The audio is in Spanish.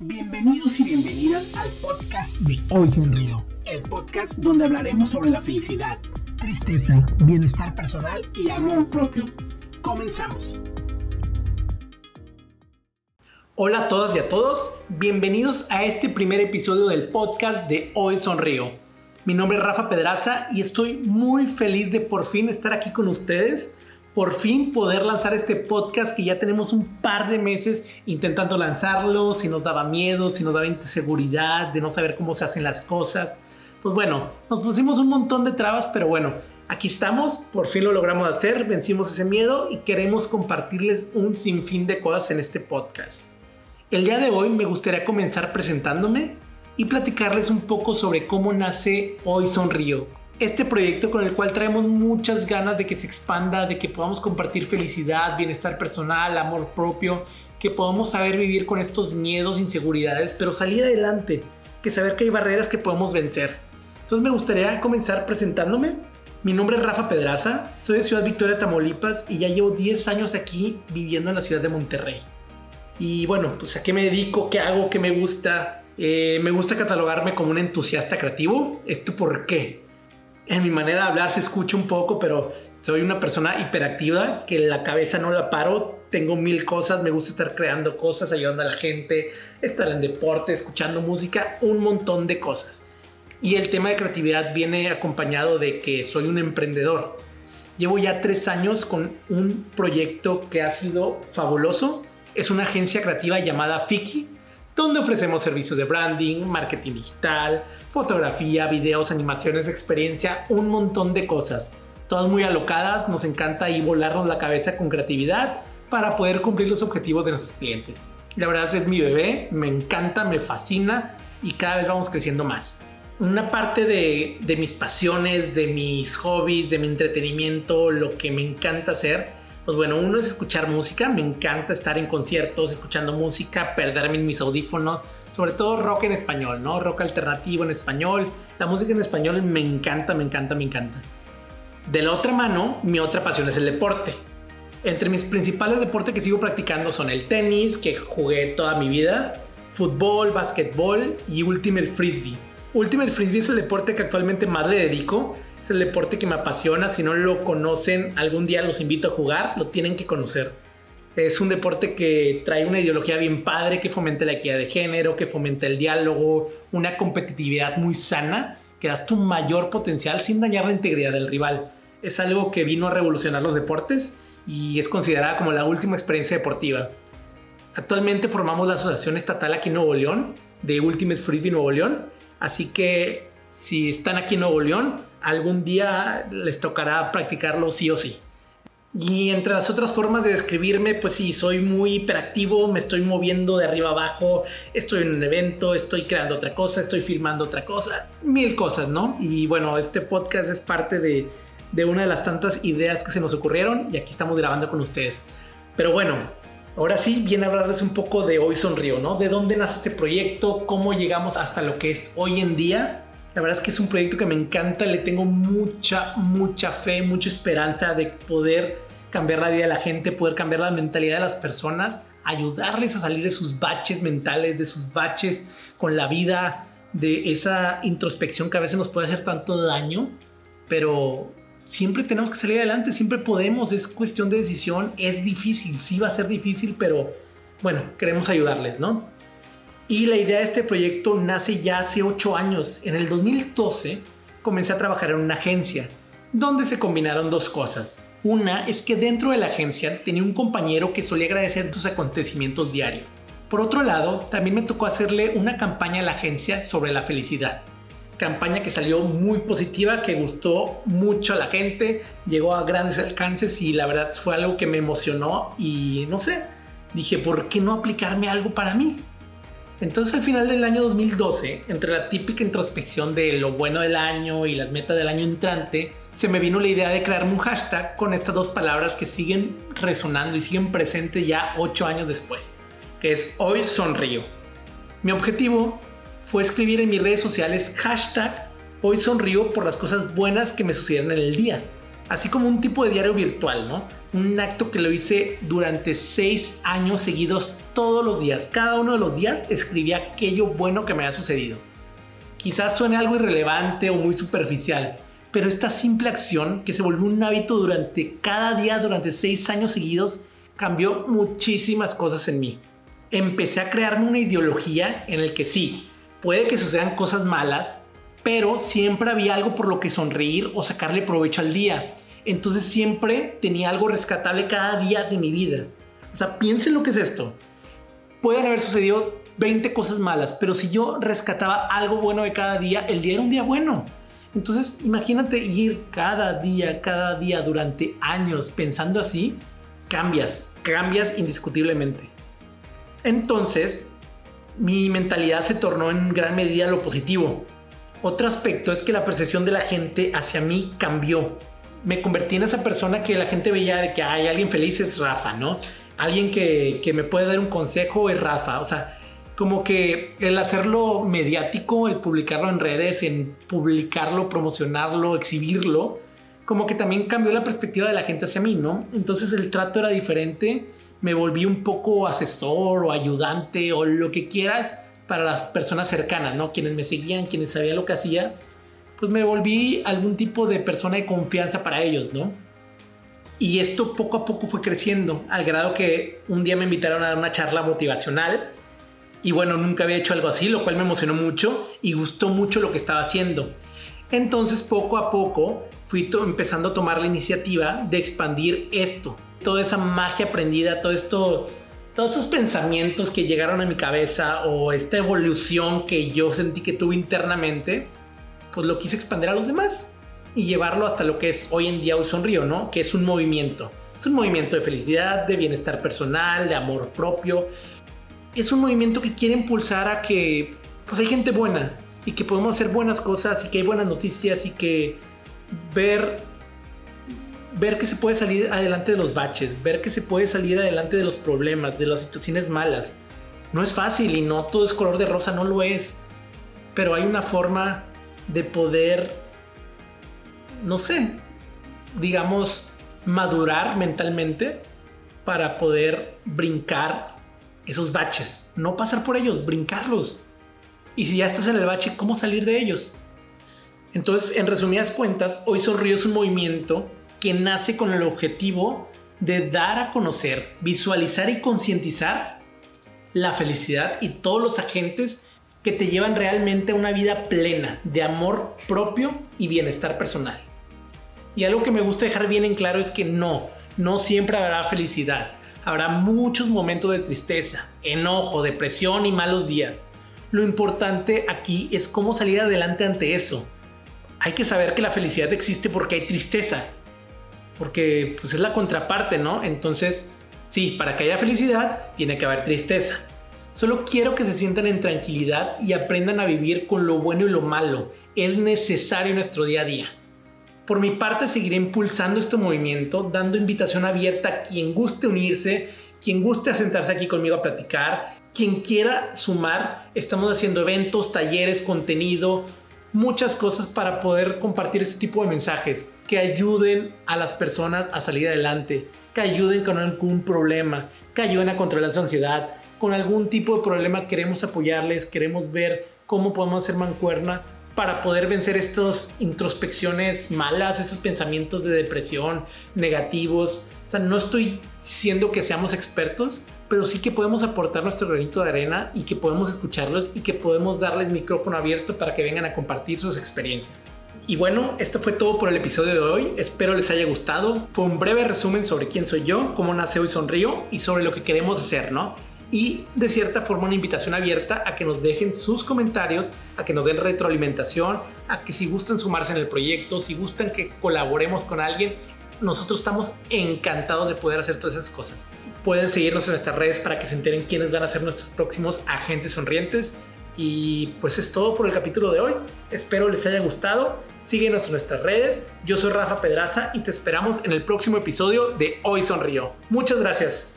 Bienvenidos y bienvenidas al podcast de Hoy Sonrío, el podcast donde hablaremos sobre la felicidad, tristeza, bienestar personal y amor propio. Comenzamos. Hola a todas y a todos, bienvenidos a este primer episodio del podcast de Hoy Sonrío. Mi nombre es Rafa Pedraza y estoy muy feliz de por fin estar aquí con ustedes por fin poder lanzar este podcast que ya tenemos un par de meses intentando lanzarlo, si nos daba miedo, si nos daba inseguridad de no saber cómo se hacen las cosas. Pues bueno, nos pusimos un montón de trabas, pero bueno, aquí estamos, por fin lo logramos hacer, vencimos ese miedo y queremos compartirles un sinfín de cosas en este podcast. El día de hoy me gustaría comenzar presentándome y platicarles un poco sobre cómo nace Hoy Sonrío, este proyecto con el cual traemos muchas ganas de que se expanda, de que podamos compartir felicidad, bienestar personal, amor propio, que podamos saber vivir con estos miedos, inseguridades, pero salir adelante, que saber que hay barreras que podemos vencer. Entonces me gustaría comenzar presentándome. Mi nombre es Rafa Pedraza, soy de Ciudad Victoria, Tamaulipas y ya llevo 10 años aquí viviendo en la ciudad de Monterrey. Y bueno, pues a qué me dedico, qué hago, qué me gusta. Eh, me gusta catalogarme como un entusiasta creativo. ¿Esto por qué? En mi manera de hablar se escucha un poco, pero soy una persona hiperactiva que la cabeza no la paro. Tengo mil cosas, me gusta estar creando cosas, ayudando a la gente, estar en deporte, escuchando música, un montón de cosas. Y el tema de creatividad viene acompañado de que soy un emprendedor. Llevo ya tres años con un proyecto que ha sido fabuloso. Es una agencia creativa llamada Fiki, donde ofrecemos servicios de branding, marketing digital, fotografía, videos, animaciones, experiencia, un montón de cosas. Todas muy alocadas, nos encanta ahí volarnos la cabeza con creatividad para poder cumplir los objetivos de nuestros clientes. La verdad es mi bebé, me encanta, me fascina y cada vez vamos creciendo más. Una parte de, de mis pasiones, de mis hobbies, de mi entretenimiento, lo que me encanta hacer, pues bueno, uno es escuchar música, me encanta estar en conciertos, escuchando música, perderme en mis audífonos, sobre todo rock en español, ¿no? Rock alternativo en español. La música en español me encanta, me encanta, me encanta. De la otra mano, mi otra pasión es el deporte. Entre mis principales deportes que sigo practicando son el tenis, que jugué toda mi vida, fútbol, básquetbol y Ultimate Frisbee. Ultimate Frisbee es el deporte que actualmente más le dedico. Es el deporte que me apasiona. Si no lo conocen, algún día los invito a jugar. Lo tienen que conocer. Es un deporte que trae una ideología bien padre, que fomenta la equidad de género, que fomenta el diálogo, una competitividad muy sana, que das tu mayor potencial sin dañar la integridad del rival. Es algo que vino a revolucionar los deportes y es considerada como la última experiencia deportiva. Actualmente formamos la Asociación Estatal aquí en Nuevo León, de Ultimate Frisbee Nuevo León, así que si están aquí en Nuevo León, algún día les tocará practicarlo sí o sí. Y entre las otras formas de describirme, pues sí, soy muy hiperactivo, me estoy moviendo de arriba abajo, estoy en un evento, estoy creando otra cosa, estoy filmando otra cosa, mil cosas, ¿no? Y bueno, este podcast es parte de, de una de las tantas ideas que se nos ocurrieron y aquí estamos grabando con ustedes. Pero bueno, ahora sí viene a hablarles un poco de Hoy Sonrío, ¿no? De dónde nace este proyecto, cómo llegamos hasta lo que es hoy en día. La verdad es que es un proyecto que me encanta, le tengo mucha, mucha fe, mucha esperanza de poder cambiar la vida de la gente, poder cambiar la mentalidad de las personas, ayudarles a salir de sus baches mentales, de sus baches con la vida, de esa introspección que a veces nos puede hacer tanto daño, pero siempre tenemos que salir adelante, siempre podemos, es cuestión de decisión, es difícil, sí va a ser difícil, pero bueno, queremos ayudarles, ¿no? Y la idea de este proyecto nace ya hace 8 años. En el 2012 comencé a trabajar en una agencia donde se combinaron dos cosas. Una es que dentro de la agencia tenía un compañero que solía agradecer sus acontecimientos diarios. Por otro lado, también me tocó hacerle una campaña a la agencia sobre la felicidad. Campaña que salió muy positiva, que gustó mucho a la gente, llegó a grandes alcances y la verdad fue algo que me emocionó y no sé, dije, ¿por qué no aplicarme algo para mí? Entonces al final del año 2012, entre la típica introspección de lo bueno del año y las metas del año entrante, se me vino la idea de crearme un hashtag con estas dos palabras que siguen resonando y siguen presentes ya ocho años después, que es Hoy Sonrío. Mi objetivo fue escribir en mis redes sociales hashtag Hoy Sonrío por las cosas buenas que me sucedieron en el día. Así como un tipo de diario virtual, ¿no? Un acto que lo hice durante seis años seguidos todos los días. Cada uno de los días escribía aquello bueno que me ha sucedido. Quizás suene algo irrelevante o muy superficial, pero esta simple acción que se volvió un hábito durante cada día, durante seis años seguidos, cambió muchísimas cosas en mí. Empecé a crearme una ideología en el que sí, puede que sucedan cosas malas, pero siempre había algo por lo que sonreír o sacarle provecho al día. Entonces siempre tenía algo rescatable cada día de mi vida. O sea, piensen lo que es esto. Pueden haber sucedido 20 cosas malas, pero si yo rescataba algo bueno de cada día, el día era un día bueno. Entonces, imagínate ir cada día, cada día durante años pensando así, cambias, cambias indiscutiblemente. Entonces, mi mentalidad se tornó en gran medida lo positivo. Otro aspecto es que la percepción de la gente hacia mí cambió. Me convertí en esa persona que la gente veía de que hay alguien feliz es Rafa, ¿no? Alguien que, que me puede dar un consejo es Rafa. O sea, como que el hacerlo mediático, el publicarlo en redes, en publicarlo, promocionarlo, exhibirlo, como que también cambió la perspectiva de la gente hacia mí, ¿no? Entonces el trato era diferente, me volví un poco asesor o ayudante o lo que quieras para las personas cercanas, ¿no? Quienes me seguían, quienes sabían lo que hacía, pues me volví algún tipo de persona de confianza para ellos, ¿no? Y esto poco a poco fue creciendo, al grado que un día me invitaron a dar una charla motivacional. Y bueno, nunca había hecho algo así, lo cual me emocionó mucho y gustó mucho lo que estaba haciendo. Entonces, poco a poco, fui empezando a tomar la iniciativa de expandir esto, toda esa magia aprendida, todo esto todos estos pensamientos que llegaron a mi cabeza o esta evolución que yo sentí que tuve internamente, pues lo quise expandir a los demás y llevarlo hasta lo que es hoy en día Hoy Sonrío, ¿no? Que es un movimiento. Es un movimiento de felicidad, de bienestar personal, de amor propio. Es un movimiento que quiere impulsar a que pues hay gente buena y que podemos hacer buenas cosas y que hay buenas noticias y que ver ver que se puede salir adelante de los baches, ver que se puede salir adelante de los problemas, de las situaciones malas. No es fácil y no todo es color de rosa, no lo es. Pero hay una forma de poder, no sé, digamos, madurar mentalmente para poder brincar esos baches. No pasar por ellos, brincarlos. Y si ya estás en el bache, ¿cómo salir de ellos? Entonces, en resumidas cuentas, hoy Sonrío es un movimiento que nace con el objetivo de dar a conocer, visualizar y concientizar la felicidad y todos los agentes que te llevan realmente a una vida plena de amor propio y bienestar personal. Y algo que me gusta dejar bien en claro es que no, no siempre habrá felicidad. Habrá muchos momentos de tristeza, enojo, depresión y malos días. Lo importante aquí es cómo salir adelante ante eso. Hay que saber que la felicidad existe porque hay tristeza porque pues es la contraparte, ¿no? Entonces, sí, para que haya felicidad tiene que haber tristeza. Solo quiero que se sientan en tranquilidad y aprendan a vivir con lo bueno y lo malo. Es necesario nuestro día a día. Por mi parte, seguiré impulsando este movimiento, dando invitación abierta a quien guste unirse, quien guste sentarse aquí conmigo a platicar, quien quiera sumar. Estamos haciendo eventos, talleres, contenido, muchas cosas para poder compartir este tipo de mensajes que ayuden a las personas a salir adelante, que ayuden con algún problema, que ayuden a controlar su ansiedad. Con algún tipo de problema queremos apoyarles, queremos ver cómo podemos hacer mancuerna para poder vencer estas introspecciones malas, esos pensamientos de depresión negativos. O sea, no estoy diciendo que seamos expertos, pero sí que podemos aportar nuestro granito de arena y que podemos escucharlos y que podemos darles micrófono abierto para que vengan a compartir sus experiencias. Y bueno, esto fue todo por el episodio de hoy. Espero les haya gustado. Fue un breve resumen sobre quién soy yo, cómo nace hoy sonrío y sobre lo que queremos hacer, ¿no? Y de cierta forma una invitación abierta a que nos dejen sus comentarios, a que nos den retroalimentación, a que si gustan sumarse en el proyecto, si gustan que colaboremos con alguien, nosotros estamos encantados de poder hacer todas esas cosas. Pueden seguirnos en nuestras redes para que se enteren quiénes van a ser nuestros próximos agentes sonrientes. Y pues es todo por el capítulo de hoy. Espero les haya gustado. Síguenos en nuestras redes. Yo soy Rafa Pedraza y te esperamos en el próximo episodio de Hoy Sonrío. Muchas gracias.